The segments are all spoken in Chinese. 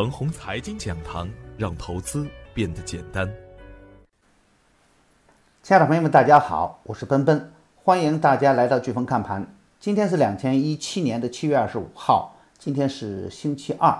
恒宏财经讲堂，让投资变得简单。亲爱的朋友们，大家好，我是奔奔，欢迎大家来到飓风看盘。今天是两千一七年的七月二十五号，今天是星期二。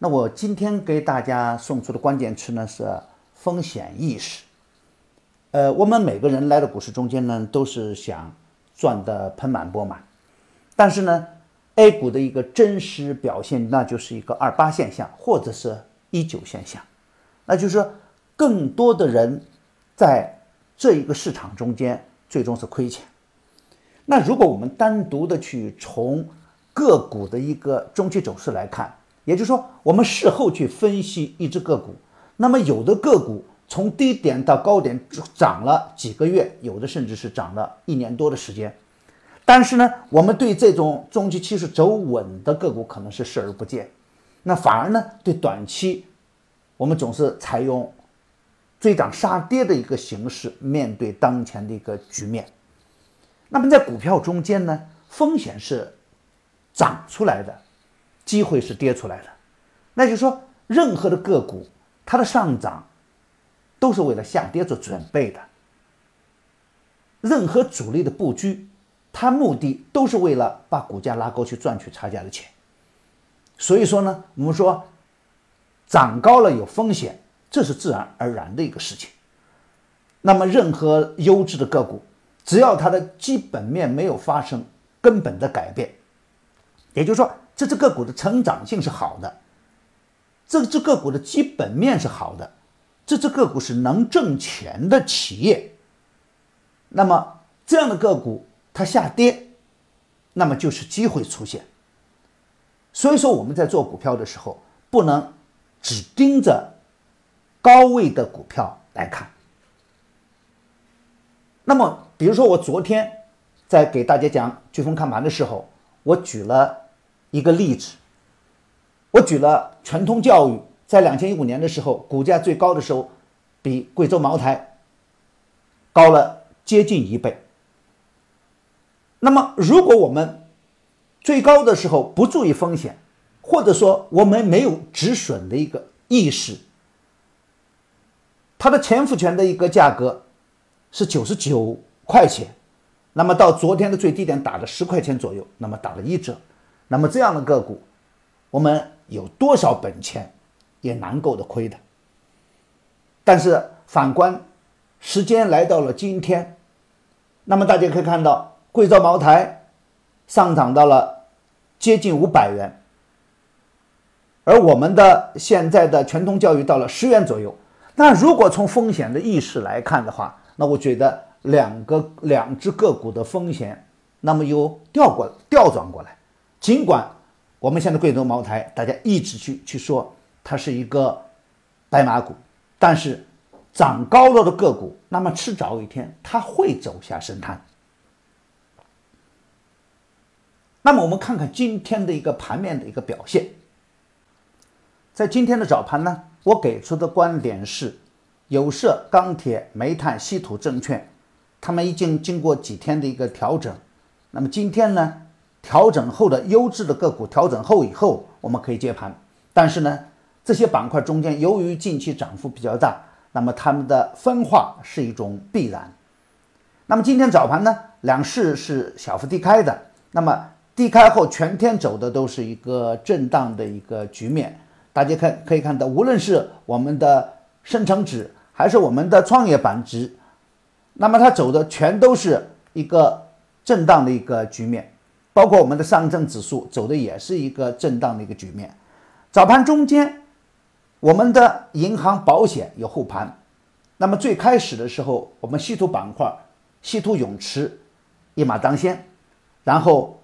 那我今天给大家送出的关键词呢是风险意识。呃，我们每个人来到股市中间呢，都是想赚得盆满钵满，但是呢。A 股的一个真实表现，那就是一个二八现象，或者是一九现象，那就是说，更多的人在这一个市场中间最终是亏钱。那如果我们单独的去从个股的一个中期走势来看，也就是说，我们事后去分析一只个股，那么有的个股从低点到高点涨了几个月，有的甚至是涨了一年多的时间。但是呢，我们对这种中期趋势走稳的个股可能是视而不见，那反而呢，对短期，我们总是采用追涨杀跌的一个形式面对当前的一个局面。那么在股票中间呢，风险是涨出来的，机会是跌出来的。那就是说，任何的个股它的上涨都是为了下跌做准备的，任何主力的布局。它目的都是为了把股价拉高去赚取差价的钱，所以说呢，我们说涨高了有风险，这是自然而然的一个事情。那么任何优质的个股，只要它的基本面没有发生根本的改变，也就是说这只个股的成长性是好的，这只个股的基本面是好的，这只个股是能挣钱的企业，那么这样的个股。它下跌，那么就是机会出现。所以说我们在做股票的时候，不能只盯着高位的股票来看。那么，比如说我昨天在给大家讲飓风看盘的时候，我举了一个例子，我举了全通教育在两千一五年的时候，股价最高的时候，比贵州茅台高了接近一倍。那么，如果我们最高的时候不注意风险，或者说我们没有止损的一个意识，它的潜伏权的一个价格是九十九块钱，那么到昨天的最低点打了十块钱左右，那么打了一折，那么这样的个股，我们有多少本钱也难够的亏的。但是反观时间来到了今天，那么大家可以看到。贵州茅台上涨到了接近五百元，而我们的现在的全通教育到了十元左右。那如果从风险的意识来看的话，那我觉得两个两只个股的风险，那么又调过调转过来。尽管我们现在贵州茅台大家一直去去说它是一个白马股，但是涨高了的个股，那么迟早有一天它会走下神坛。那么我们看看今天的一个盘面的一个表现。在今天的早盘呢，我给出的观点是，有色、钢铁、煤炭、稀土、证券，他们已经经过几天的一个调整。那么今天呢，调整后的优质的个股调整后以后，我们可以接盘。但是呢，这些板块中间由于近期涨幅比较大，那么它们的分化是一种必然。那么今天早盘呢，两市是小幅低开的。那么低开后，全天走的都是一个震荡的一个局面。大家看可以看到，无论是我们的深成指还是我们的创业板指，那么它走的全都是一个震荡的一个局面。包括我们的上证指数走的也是一个震荡的一个局面。早盘中间，我们的银行、保险有护盘。那么最开始的时候，我们稀土板块、稀土永磁一马当先，然后。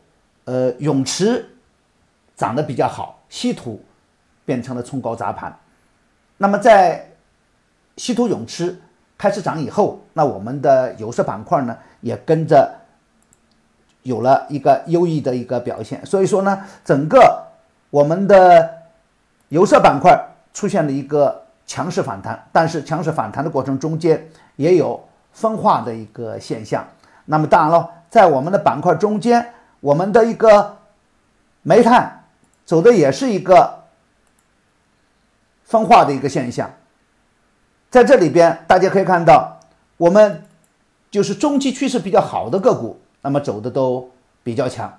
呃，泳池涨得比较好，稀土变成了冲高砸盘。那么在稀土泳池开始涨以后，那我们的有色板块呢也跟着有了一个优异的一个表现。所以说呢，整个我们的有色板块出现了一个强势反弹，但是强势反弹的过程中间也有分化的一个现象。那么当然了，在我们的板块中间。我们的一个煤炭走的也是一个分化的一个现象。在这里边，大家可以看到，我们就是中期趋势比较好的个股，那么走的都比较强。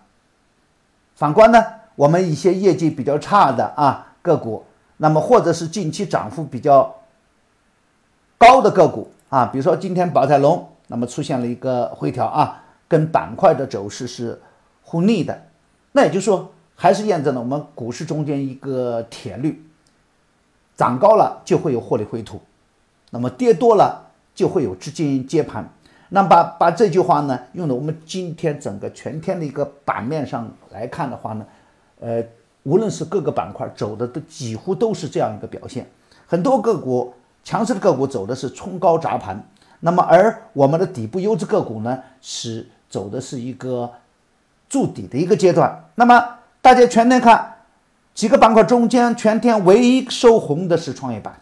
反观呢，我们一些业绩比较差的啊个股，那么或者是近期涨幅比较高的个股啊，比如说今天宝泰隆，那么出现了一个回调啊，跟板块的走势是互逆的。那也就是说，还是验证了我们股市中间一个铁律：涨高了就会有获利回吐。那么跌多了就会有资金接盘，那把把这句话呢用到我们今天整个全天的一个版面上来看的话呢，呃，无论是各个板块走的都几乎都是这样一个表现，很多个股强势的个股走的是冲高砸盘，那么而我们的底部优质个股呢是走的是一个筑底的一个阶段，那么大家全天看几个板块中间全天唯一收红的是创业板。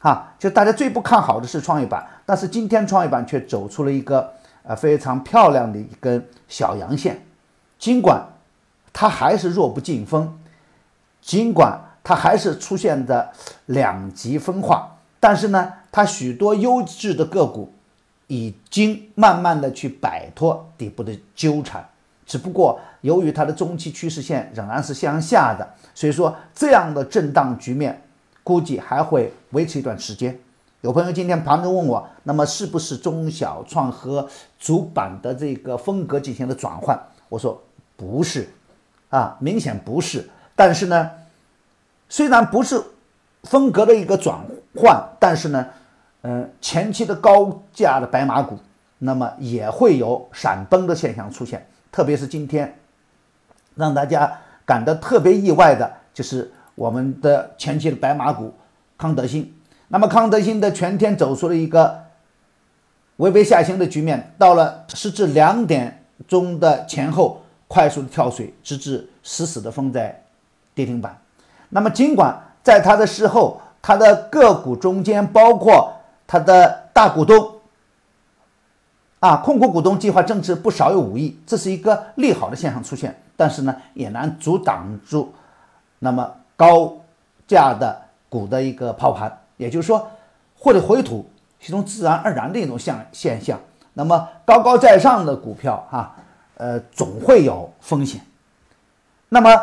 哈，就大家最不看好的是创业板，但是今天创业板却走出了一个呃非常漂亮的一根小阳线，尽管它还是弱不禁风，尽管它还是出现的两极分化，但是呢，它许多优质的个股已经慢慢的去摆脱底部的纠缠，只不过由于它的中期趋势线仍然是向下的，所以说这样的震荡局面。估计还会维持一段时间。有朋友今天盘中问我，那么是不是中小创和主板的这个风格进行了转换？我说不是，啊，明显不是。但是呢，虽然不是风格的一个转换，但是呢，嗯，前期的高价的白马股，那么也会有闪崩的现象出现。特别是今天，让大家感到特别意外的就是。我们的前期的白马股康德新，那么康德新的全天走出了一个微微下行的局面，到了时至两点钟的前后，快速的跳水，直至死死的封在跌停板。那么尽管在它的事后，它的个股中间包括它的大股东啊，控股股东计划增持不少有五亿，这是一个利好的现象出现，但是呢，也难阻挡住那么。高价的股的一个抛盘，也就是说，获利回吐是一种自然而然的一种现现象。那么高高在上的股票，哈，呃，总会有风险。那么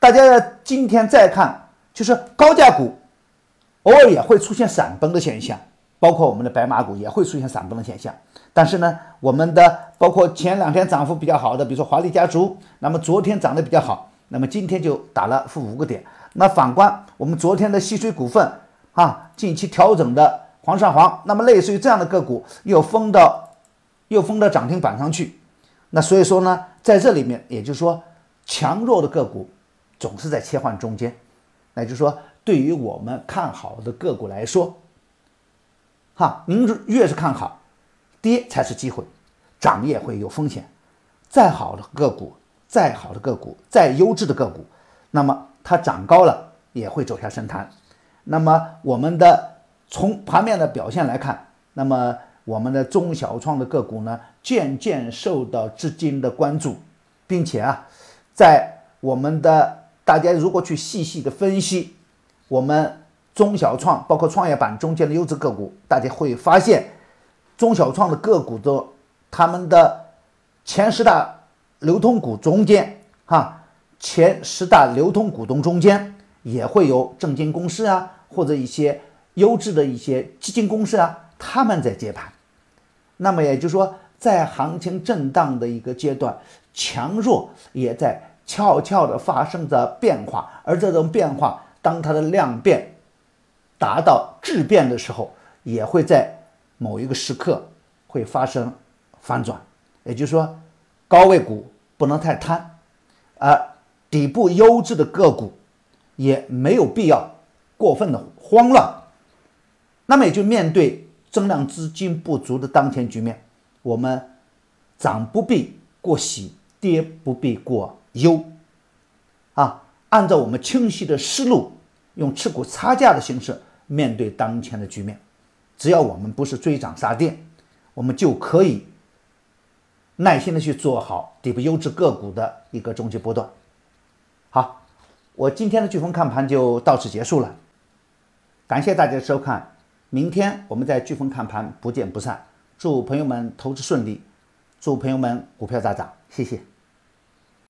大家今天再看，就是高价股偶尔也会出现闪崩的现象，包括我们的白马股也会出现闪崩的现象。但是呢，我们的包括前两天涨幅比较好的，比如说华丽家族，那么昨天涨得比较好，那么今天就打了负五个点。那反观我们昨天的西水股份啊，近期调整的黄上黄，那么类似于这样的个股又封到又封到涨停板上去，那所以说呢，在这里面也就是说，强弱的个股总是在切换中间，那就是说，对于我们看好的个股来说，哈，您越是看好，跌才是机会，涨也会有风险。再好的个股，再好的个股，再优质的个股，那么。它涨高了也会走下深潭，那么我们的从盘面的表现来看，那么我们的中小创的个股呢，渐渐受到资金的关注，并且啊，在我们的大家如果去细细的分析，我们中小创包括创业板中间的优质个股，大家会发现中小创的个股的他们的前十大流通股中间哈。前十大流通股东中间也会有证金公司啊，或者一些优质的一些基金公司啊，他们在接盘。那么也就是说，在行情震荡的一个阶段，强弱也在悄悄地发生着变化。而这种变化，当它的量变达到质变的时候，也会在某一个时刻会发生反转。也就是说，高位股不能太贪，而。底部优质的个股也没有必要过分的慌乱，那么也就面对增量资金不足的当前局面，我们涨不必过喜，跌不必过忧，啊，按照我们清晰的思路，用持股差价的形式面对当前的局面，只要我们不是追涨杀跌，我们就可以耐心的去做好底部优质个股的一个中期波段。好，我今天的飓风看盘就到此结束了。感谢大家的收看，明天我们在飓风看盘不见不散。祝朋友们投资顺利，祝朋友们股票大涨，谢谢。